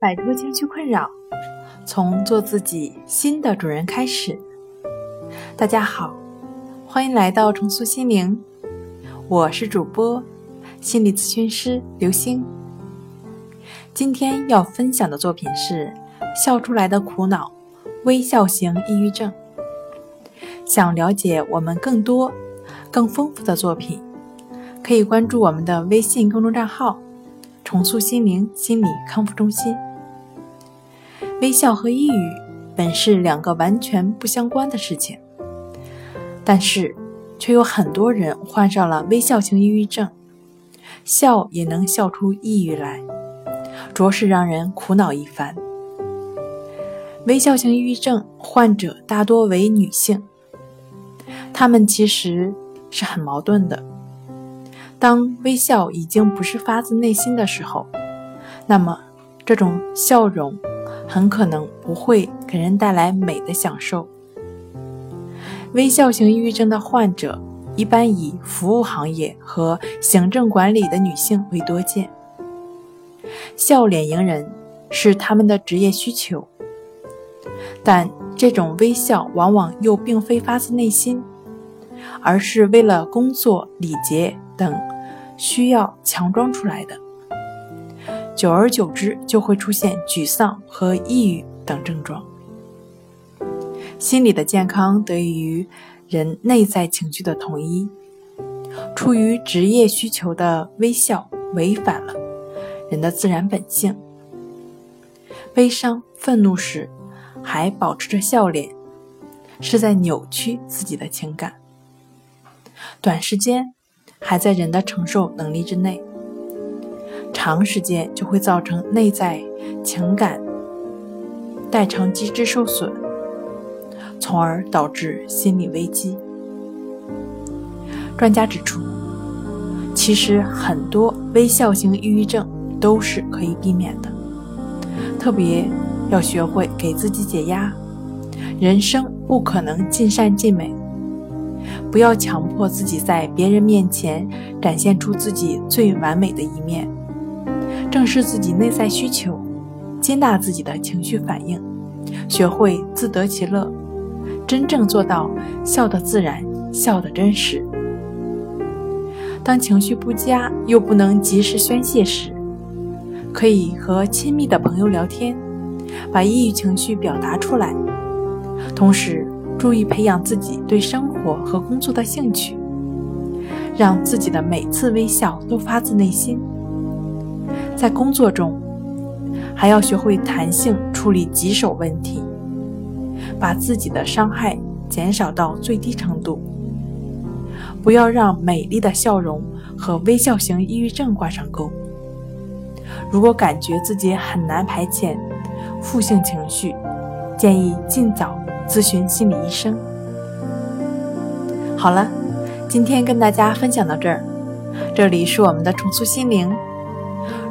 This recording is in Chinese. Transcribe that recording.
摆脱情绪困扰，从做自己新的主人开始。大家好，欢迎来到重塑心灵，我是主播心理咨询师刘星。今天要分享的作品是《笑出来的苦恼》，微笑型抑郁症。想了解我们更多、更丰富的作品，可以关注我们的微信公众账号“重塑心灵心理康复中心”。微笑和抑郁本是两个完全不相关的事情，但是却有很多人患上了微笑型抑郁症，笑也能笑出抑郁来，着实让人苦恼一番。微笑型抑郁症患者大多为女性，她们其实是很矛盾的。当微笑已经不是发自内心的时候，那么这种笑容。很可能不会给人带来美的享受。微笑型抑郁症的患者一般以服务行业和行政管理的女性为多见，笑脸迎人是他们的职业需求，但这种微笑往往又并非发自内心，而是为了工作、礼节等需要强装出来的。久而久之，就会出现沮丧和抑郁等症状。心理的健康得益于人内在情绪的统一。出于职业需求的微笑，违反了人的自然本性。悲伤、愤怒时还保持着笑脸，是在扭曲自己的情感。短时间还在人的承受能力之内。长时间就会造成内在情感代偿机制受损，从而导致心理危机。专家指出，其实很多微笑型抑郁症都是可以避免的，特别要学会给自己解压。人生不可能尽善尽美，不要强迫自己在别人面前展现出自己最完美的一面。正视自己内在需求，接纳自己的情绪反应，学会自得其乐，真正做到笑得自然，笑得真实。当情绪不佳又不能及时宣泄时，可以和亲密的朋友聊天，把抑郁情绪表达出来，同时注意培养自己对生活和工作的兴趣，让自己的每次微笑都发自内心。在工作中，还要学会弹性处理棘手问题，把自己的伤害减少到最低程度。不要让美丽的笑容和微笑型抑郁症挂上钩。如果感觉自己很难排遣负性情绪，建议尽早咨询心理医生。好了，今天跟大家分享到这儿，这里是我们的重塑心灵。